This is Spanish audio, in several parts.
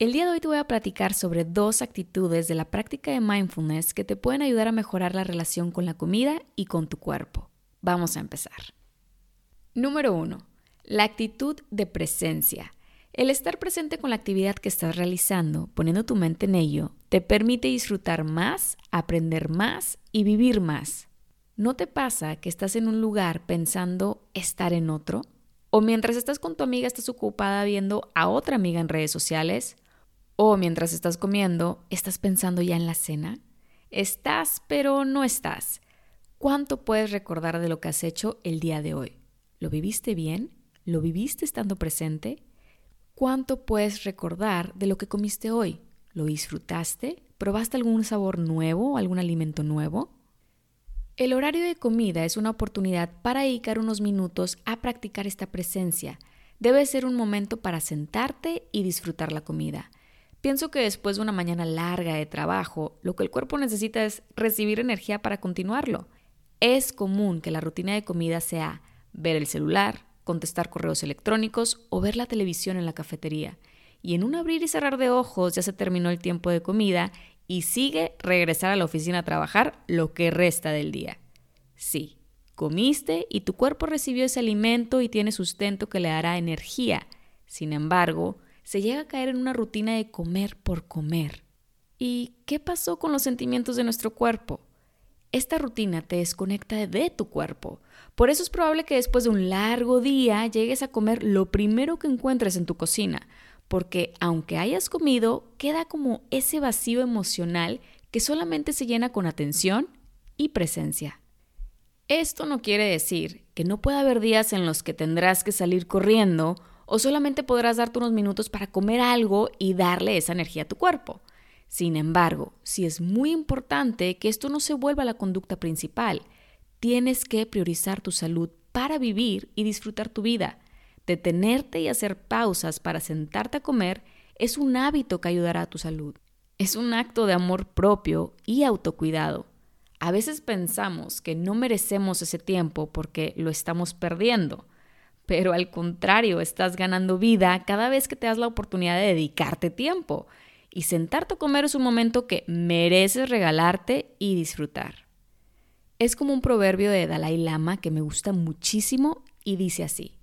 El día de hoy te voy a platicar sobre dos actitudes de la práctica de mindfulness que te pueden ayudar a mejorar la relación con la comida y con tu cuerpo. Vamos a empezar. Número 1. La actitud de presencia. El estar presente con la actividad que estás realizando, poniendo tu mente en ello, te permite disfrutar más, aprender más y vivir más. ¿No te pasa que estás en un lugar pensando estar en otro? ¿O mientras estás con tu amiga estás ocupada viendo a otra amiga en redes sociales? O mientras estás comiendo, ¿estás pensando ya en la cena? Estás, pero no estás. ¿Cuánto puedes recordar de lo que has hecho el día de hoy? ¿Lo viviste bien? ¿Lo viviste estando presente? ¿Cuánto puedes recordar de lo que comiste hoy? ¿Lo disfrutaste? ¿Probaste algún sabor nuevo, algún alimento nuevo? El horario de comida es una oportunidad para dedicar unos minutos a practicar esta presencia. Debe ser un momento para sentarte y disfrutar la comida. Pienso que después de una mañana larga de trabajo, lo que el cuerpo necesita es recibir energía para continuarlo. Es común que la rutina de comida sea ver el celular, contestar correos electrónicos o ver la televisión en la cafetería. Y en un abrir y cerrar de ojos ya se terminó el tiempo de comida y sigue regresar a la oficina a trabajar lo que resta del día. Sí, comiste y tu cuerpo recibió ese alimento y tiene sustento que le dará energía. Sin embargo, se llega a caer en una rutina de comer por comer. ¿Y qué pasó con los sentimientos de nuestro cuerpo? Esta rutina te desconecta de tu cuerpo. Por eso es probable que después de un largo día llegues a comer lo primero que encuentres en tu cocina, porque aunque hayas comido, queda como ese vacío emocional que solamente se llena con atención y presencia. Esto no quiere decir que no pueda haber días en los que tendrás que salir corriendo o solamente podrás darte unos minutos para comer algo y darle esa energía a tu cuerpo. Sin embargo, si es muy importante que esto no se vuelva la conducta principal. Tienes que priorizar tu salud para vivir y disfrutar tu vida. Detenerte y hacer pausas para sentarte a comer es un hábito que ayudará a tu salud. Es un acto de amor propio y autocuidado. A veces pensamos que no merecemos ese tiempo porque lo estamos perdiendo pero al contrario, estás ganando vida cada vez que te das la oportunidad de dedicarte tiempo. Y sentarte a comer es un momento que mereces regalarte y disfrutar. Es como un proverbio de Dalai Lama que me gusta muchísimo y dice así.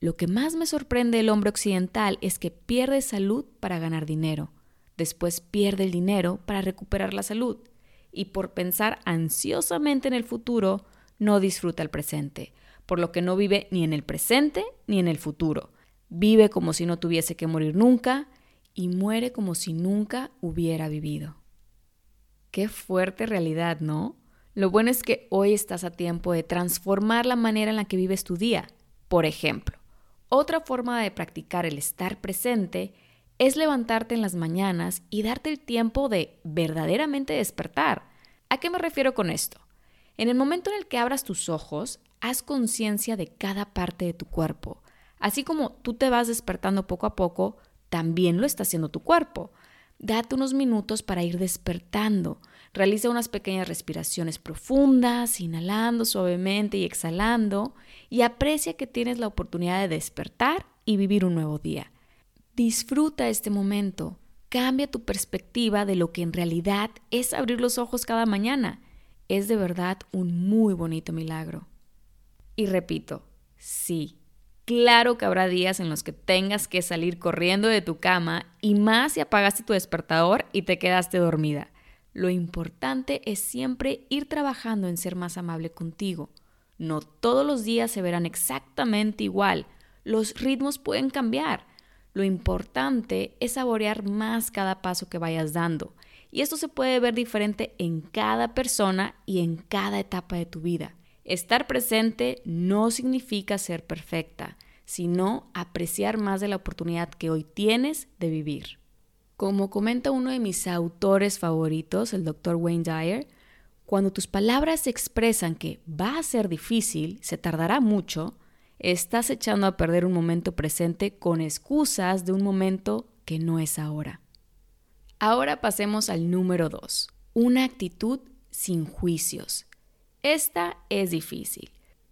Lo que más me sorprende del hombre occidental es que pierde salud para ganar dinero, después pierde el dinero para recuperar la salud y por pensar ansiosamente en el futuro no disfruta el presente, por lo que no vive ni en el presente ni en el futuro. Vive como si no tuviese que morir nunca y muere como si nunca hubiera vivido. Qué fuerte realidad, ¿no? Lo bueno es que hoy estás a tiempo de transformar la manera en la que vives tu día. Por ejemplo, otra forma de practicar el estar presente es levantarte en las mañanas y darte el tiempo de verdaderamente despertar. ¿A qué me refiero con esto? En el momento en el que abras tus ojos, haz conciencia de cada parte de tu cuerpo. Así como tú te vas despertando poco a poco, también lo está haciendo tu cuerpo. Date unos minutos para ir despertando. Realiza unas pequeñas respiraciones profundas, inhalando suavemente y exhalando, y aprecia que tienes la oportunidad de despertar y vivir un nuevo día. Disfruta este momento. Cambia tu perspectiva de lo que en realidad es abrir los ojos cada mañana. Es de verdad un muy bonito milagro. Y repito, sí, claro que habrá días en los que tengas que salir corriendo de tu cama y más si apagaste tu despertador y te quedaste dormida. Lo importante es siempre ir trabajando en ser más amable contigo. No todos los días se verán exactamente igual. Los ritmos pueden cambiar. Lo importante es saborear más cada paso que vayas dando. Y esto se puede ver diferente en cada persona y en cada etapa de tu vida. Estar presente no significa ser perfecta, sino apreciar más de la oportunidad que hoy tienes de vivir. Como comenta uno de mis autores favoritos, el Dr. Wayne Dyer, cuando tus palabras expresan que va a ser difícil, se tardará mucho, estás echando a perder un momento presente con excusas de un momento que no es ahora. Ahora pasemos al número 2, una actitud sin juicios. Esta es difícil.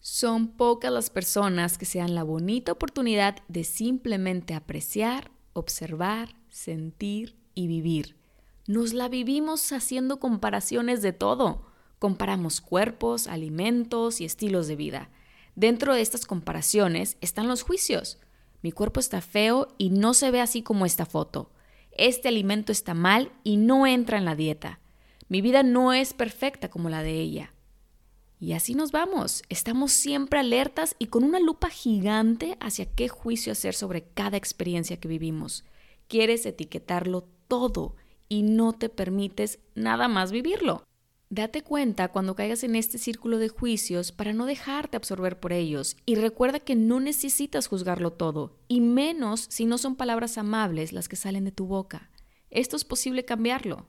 Son pocas las personas que se dan la bonita oportunidad de simplemente apreciar, observar, sentir y vivir. Nos la vivimos haciendo comparaciones de todo. Comparamos cuerpos, alimentos y estilos de vida. Dentro de estas comparaciones están los juicios. Mi cuerpo está feo y no se ve así como esta foto. Este alimento está mal y no entra en la dieta. Mi vida no es perfecta como la de ella. Y así nos vamos. Estamos siempre alertas y con una lupa gigante hacia qué juicio hacer sobre cada experiencia que vivimos. Quieres etiquetarlo todo y no te permites nada más vivirlo. Date cuenta cuando caigas en este círculo de juicios para no dejarte absorber por ellos y recuerda que no necesitas juzgarlo todo, y menos si no son palabras amables las que salen de tu boca. Esto es posible cambiarlo.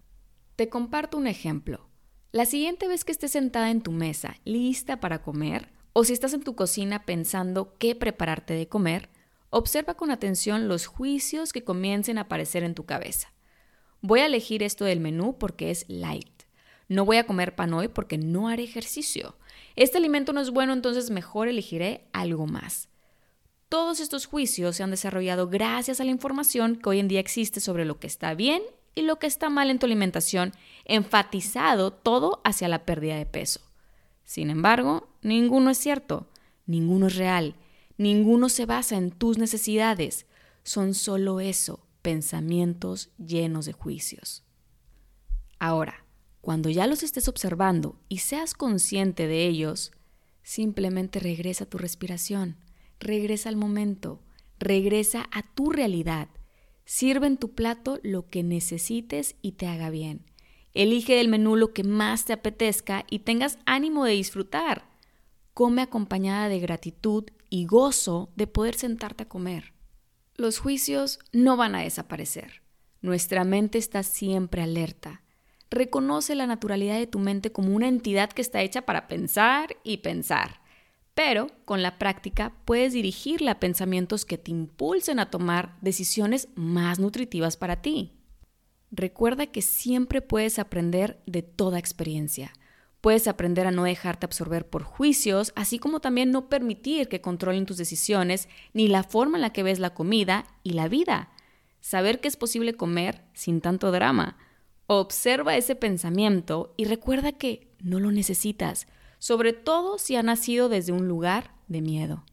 Te comparto un ejemplo. La siguiente vez que estés sentada en tu mesa, lista para comer, o si estás en tu cocina pensando qué prepararte de comer, observa con atención los juicios que comiencen a aparecer en tu cabeza. Voy a elegir esto del menú porque es light no voy a comer pan hoy porque no haré ejercicio. Este alimento no es bueno, entonces mejor elegiré algo más. Todos estos juicios se han desarrollado gracias a la información que hoy en día existe sobre lo que está bien y lo que está mal en tu alimentación, enfatizado todo hacia la pérdida de peso. Sin embargo, ninguno es cierto, ninguno es real, ninguno se basa en tus necesidades, son solo eso, pensamientos llenos de juicios. Ahora, cuando ya los estés observando y seas consciente de ellos, simplemente regresa a tu respiración, regresa al momento, regresa a tu realidad. Sirve en tu plato lo que necesites y te haga bien. Elige del menú lo que más te apetezca y tengas ánimo de disfrutar. Come acompañada de gratitud y gozo de poder sentarte a comer. Los juicios no van a desaparecer. Nuestra mente está siempre alerta reconoce la naturalidad de tu mente como una entidad que está hecha para pensar y pensar. Pero con la práctica puedes dirigirla a pensamientos que te impulsen a tomar decisiones más nutritivas para ti. Recuerda que siempre puedes aprender de toda experiencia. Puedes aprender a no dejarte absorber por juicios, así como también no permitir que controlen tus decisiones ni la forma en la que ves la comida y la vida. Saber que es posible comer sin tanto drama Observa ese pensamiento y recuerda que no lo necesitas, sobre todo si ha nacido desde un lugar de miedo.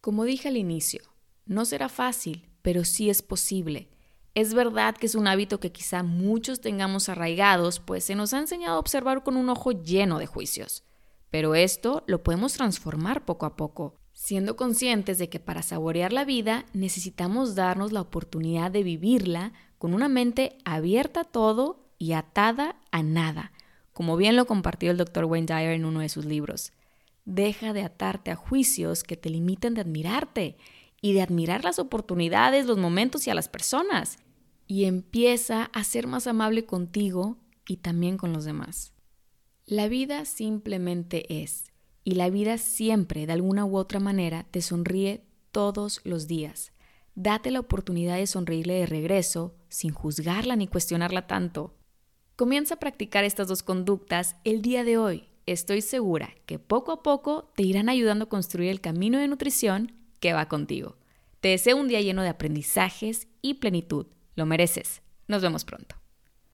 Como dije al inicio, no será fácil, pero sí es posible. Es verdad que es un hábito que quizá muchos tengamos arraigados, pues se nos ha enseñado a observar con un ojo lleno de juicios. Pero esto lo podemos transformar poco a poco, siendo conscientes de que para saborear la vida necesitamos darnos la oportunidad de vivirla con una mente abierta a todo y atada a nada, como bien lo compartió el Dr. Wayne Dyer en uno de sus libros. Deja de atarte a juicios que te limiten de admirarte y de admirar las oportunidades, los momentos y a las personas. Y empieza a ser más amable contigo y también con los demás. La vida simplemente es, y la vida siempre, de alguna u otra manera, te sonríe todos los días. Date la oportunidad de sonreírle de regreso sin juzgarla ni cuestionarla tanto. Comienza a practicar estas dos conductas el día de hoy. Estoy segura que poco a poco te irán ayudando a construir el camino de nutrición que va contigo. Te deseo un día lleno de aprendizajes y plenitud. Lo mereces. Nos vemos pronto.